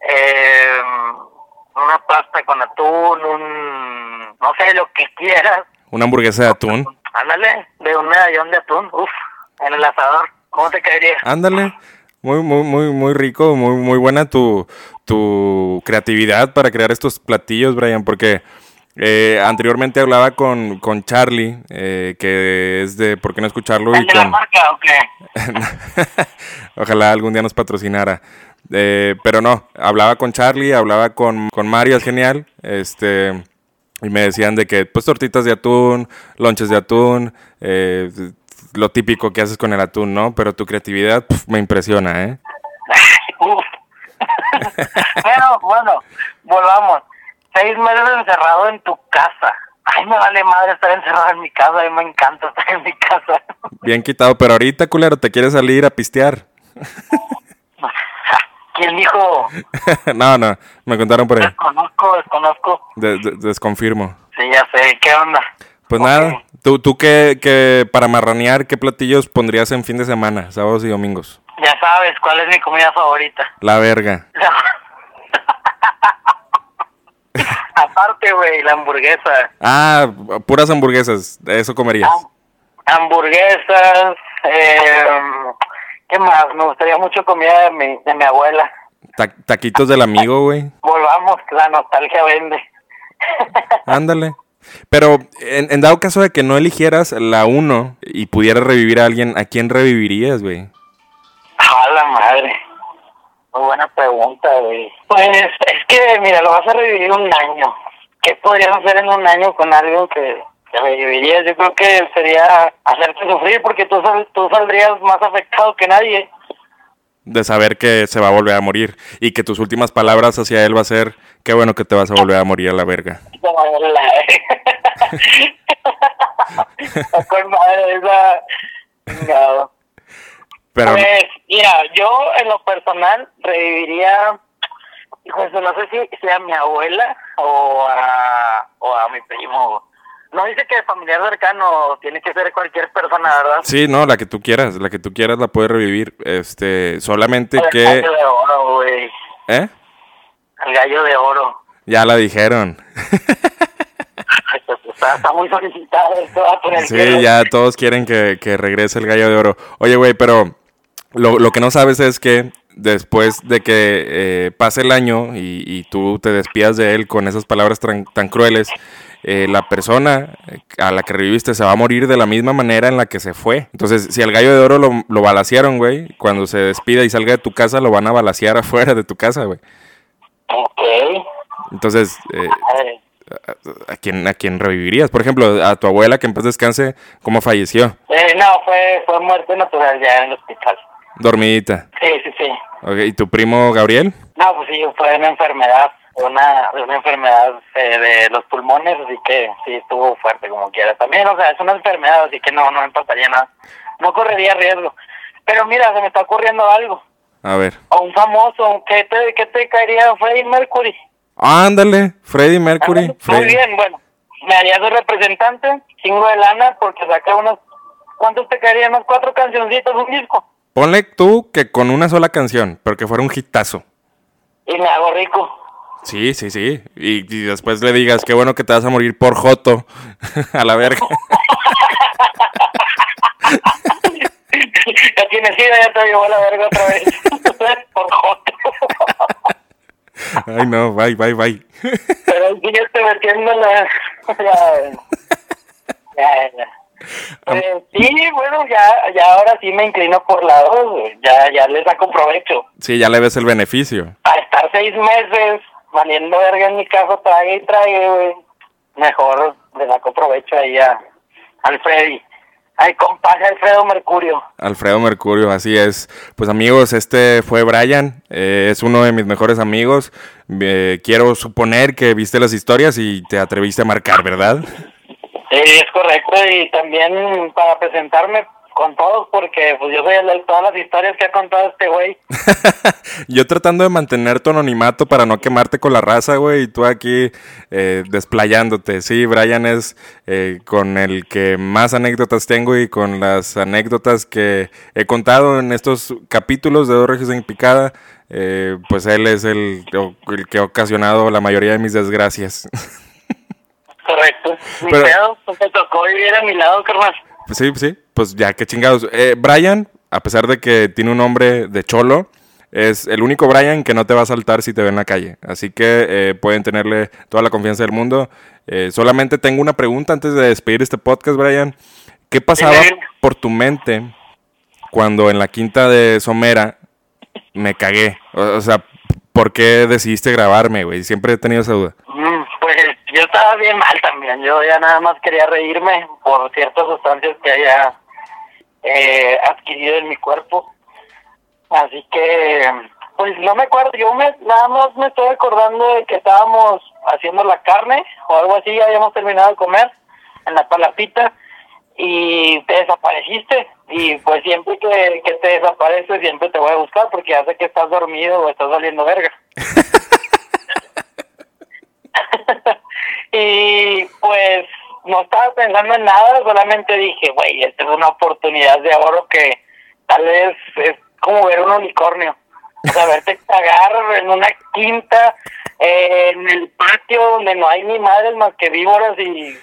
eh, una pasta con atún, un, no sé, lo que quieras. Una hamburguesa de atún. Ándale, de un medallón de atún, uff, en el asador. ¿Cómo te caería? Ándale. Muy, muy, muy, muy rico, muy, muy buena tu, tu creatividad para crear estos platillos, Brian, porque eh, anteriormente hablaba con, con Charlie, eh, que es de ¿Por qué no escucharlo? y con... la marca o qué? Ojalá algún día nos patrocinara. Eh, pero no, hablaba con Charlie, hablaba con, con Mario, es genial. Este y me decían de que, pues, tortitas de atún, lonches de atún, eh, lo típico que haces con el atún, ¿no? Pero tu creatividad me impresiona, ¿eh? Pero, bueno, volvamos. Seis meses encerrado en tu casa. Ay, me vale madre estar encerrado en mi casa. A mí me encanta estar en mi casa. Bien quitado, pero ahorita, culero, te quieres salir a pistear. ¿Quién dijo? no, no, me contaron por ahí. Desconozco, desconozco. desconfirmo. Sí, ya sé, ¿qué onda? Pues nada, ¿tú, tú qué, qué, para marranear, qué platillos pondrías en fin de semana, sábados y domingos? Ya sabes, ¿cuál es mi comida favorita? La verga. Aparte, güey, la hamburguesa. Ah, puras hamburguesas, eso comerías. hamburguesas, eh ¿Qué más? Me gustaría mucho comida de mi, de mi abuela. taquitos del amigo, güey. Volvamos, la nostalgia vende. Ándale. Pero en, en dado caso de que no eligieras la 1 y pudieras revivir a alguien, ¿a quién revivirías, güey? A la madre. Muy buena pregunta, güey. Pues es que, mira, lo vas a revivir un año. ¿Qué podrías hacer en un año con algo que, que revivirías? Yo creo que sería hacerte sufrir porque tú, sal- tú saldrías más afectado que nadie. De saber que se va a volver a morir y que tus últimas palabras hacia él va a ser, qué bueno que te vas a volver a morir a la verga. La-. Pero Pues, mira, yo en lo personal reviviría, pues no sé si sea mi abuela o a, o a mi primo. No dice que familiar cercano tiene que ser cualquier persona, ¿verdad? sí, no, la que tú quieras, la que tú quieras la puedes revivir. Este, solamente El que... gallo de oro, güey. ¿Eh? El gallo de oro. Ya la dijeron. Pues, Está, está muy solicitado esto. Sí, que- ya todos quieren que, que regrese el gallo de oro. Oye, güey, pero lo, lo que no sabes es que después de que eh, pase el año y, y tú te despidas de él con esas palabras tan, tan crueles, eh, la persona a la que reviviste se va a morir de la misma manera en la que se fue. Entonces, si al gallo de oro lo, lo balacearon, güey, cuando se despida y salga de tu casa, lo van a balacear afuera de tu casa, güey. Ok. Entonces, eh, A ver, ¿a, a quién, ¿a quién revivirías? Por ejemplo, a tu abuela que en paz descanse, ¿cómo falleció? eh, no, fue, fue muerte natural ya en el hospital. Dormidita. Sí, sí, sí. ¿Y tu primo Gabriel? No, pues sí, fue una enfermedad, una, una enfermedad eh, de los pulmones, así que sí, estuvo fuerte como quiera. También, o sea, es una enfermedad, así que no, no me pasaría nada. No correría riesgo. Pero mira, se me está ocurriendo algo. A ver. A un famoso, ¿qué te, qué te caería Freddie Mercury? Ándale, Freddie Mercury. Muy Freddie. bien, bueno. Me haría su representante, chingo de lana, porque saca unos... ¿Cuántos te caerían? Unos cuatro cancioncitos, un disco. Ponle tú que con una sola canción, pero que fuera un hitazo. Y me hago rico. Sí, sí, sí. Y, y después le digas, qué bueno que te vas a morir por Joto. a la verga. ya tienes ya te llevó a la verga otra vez. Por joto. Ay, no, bye, bye, bye. Pero sí ya estoy metiendo la... ya. Eh, sí, bueno, ya, ya ahora sí me inclino por la dos, güey. ya, ya le saco provecho. Sí, ya le ves el beneficio. A estar seis meses valiendo verga en mi casa, trague y trague, güey. Mejor le saco provecho ahí a, al Freddy. Ay, compadre Alfredo Mercurio. Alfredo Mercurio, así es. Pues amigos, este fue Brian, eh, es uno de mis mejores amigos. Eh, quiero suponer que viste las historias y te atreviste a marcar, ¿verdad? Sí, es correcto. Y también para presentarme con todos, porque pues yo soy el de todas las historias que ha contado este güey. Yo tratando de mantener tu anonimato para no quemarte con la raza, güey, y tú aquí eh, desplayándote. Sí, Brian es eh, con el que más anécdotas tengo y con las anécdotas que he contado en estos capítulos de Dos Regios en Picada, eh, pues él es el, el que ha ocasionado la mayoría de mis desgracias. Correcto. Mi Pero- pedo, pues me tocó vivir a mi lado, carnal. Pues sí, sí, pues ya, qué chingados. Eh, Brian, a pesar de que tiene un nombre de cholo, es el único Brian que no te va a saltar si te ve en la calle. Así que eh, pueden tenerle toda la confianza del mundo. Eh, solamente tengo una pregunta antes de despedir este podcast, Brian. ¿Qué pasaba por tu mente cuando en la quinta de Somera me cagué? O, o sea, ¿por qué decidiste grabarme, güey? Siempre he tenido esa duda. Mm, Pues yo estaba bien mal también. Yo ya nada más quería reírme por ciertas sustancias que haya eh, adquirido en mi cuerpo. Así que, pues no me acuerdo. Yo me, nada más me estoy acordando de que estábamos haciendo la carne o algo así. Ya habíamos terminado de comer en la palapita y te desapareciste. Y pues siempre que, que te desapareces, siempre te voy a buscar porque ya sé que estás dormido o estás saliendo verga. y pues no estaba pensando en nada, solamente dije, güey, esta es una oportunidad de oro que tal vez es como ver un unicornio. O sea, verte cagar en una quinta, eh, en el patio donde no hay ni madres más que víboras y,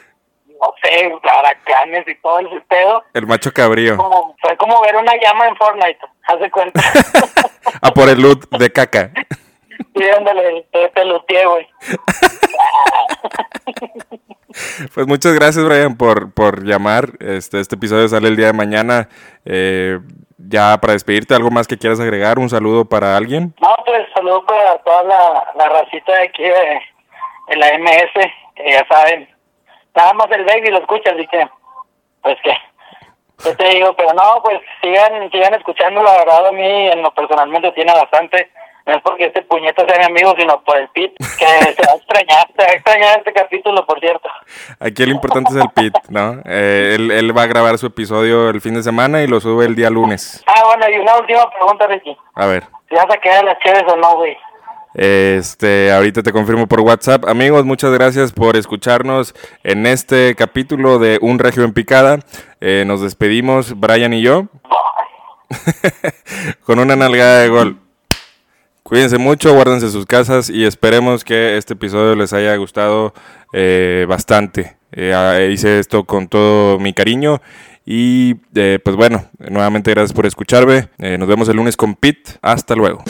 no sé, aracanes y todo el pedo. El macho cabrío. Como, fue como ver una llama en Fortnite, haz de cuenta. A por el loot de caca. y ándale, te peluteé, güey. Pues muchas gracias, Brian, por, por llamar. Este, este episodio sale el día de mañana. Eh, ya para despedirte, ¿algo más que quieras agregar? ¿Un saludo para alguien? No, pues saludo para toda la, la racita de aquí de, la MS, que ya saben. Nada más el baby lo escucha, así que, pues que, yo te digo, pero no, pues sigan, sigan escuchando, la verdad a mí en lo personalmente tiene bastante. No es porque este puñeta sea mi amigo, sino por el Pit, que se va a extrañar, se va a extrañar este capítulo, por cierto. Aquí lo importante es el Pit, ¿no? Eh, él, él va a grabar su episodio el fin de semana y lo sube el día lunes. Ah, bueno, y una última pregunta, Ricky. A ver. ¿Si vas a quedar las chéves o no, güey? Este, ahorita te confirmo por WhatsApp. Amigos, muchas gracias por escucharnos en este capítulo de Un Regio en Picada. Eh, nos despedimos, Brian y yo, con una nalgada de gol. Cuídense mucho, guárdense sus casas y esperemos que este episodio les haya gustado eh, bastante. Eh, ah, hice esto con todo mi cariño y eh, pues bueno, nuevamente gracias por escucharme. Nos vemos el lunes con Pete. Hasta luego.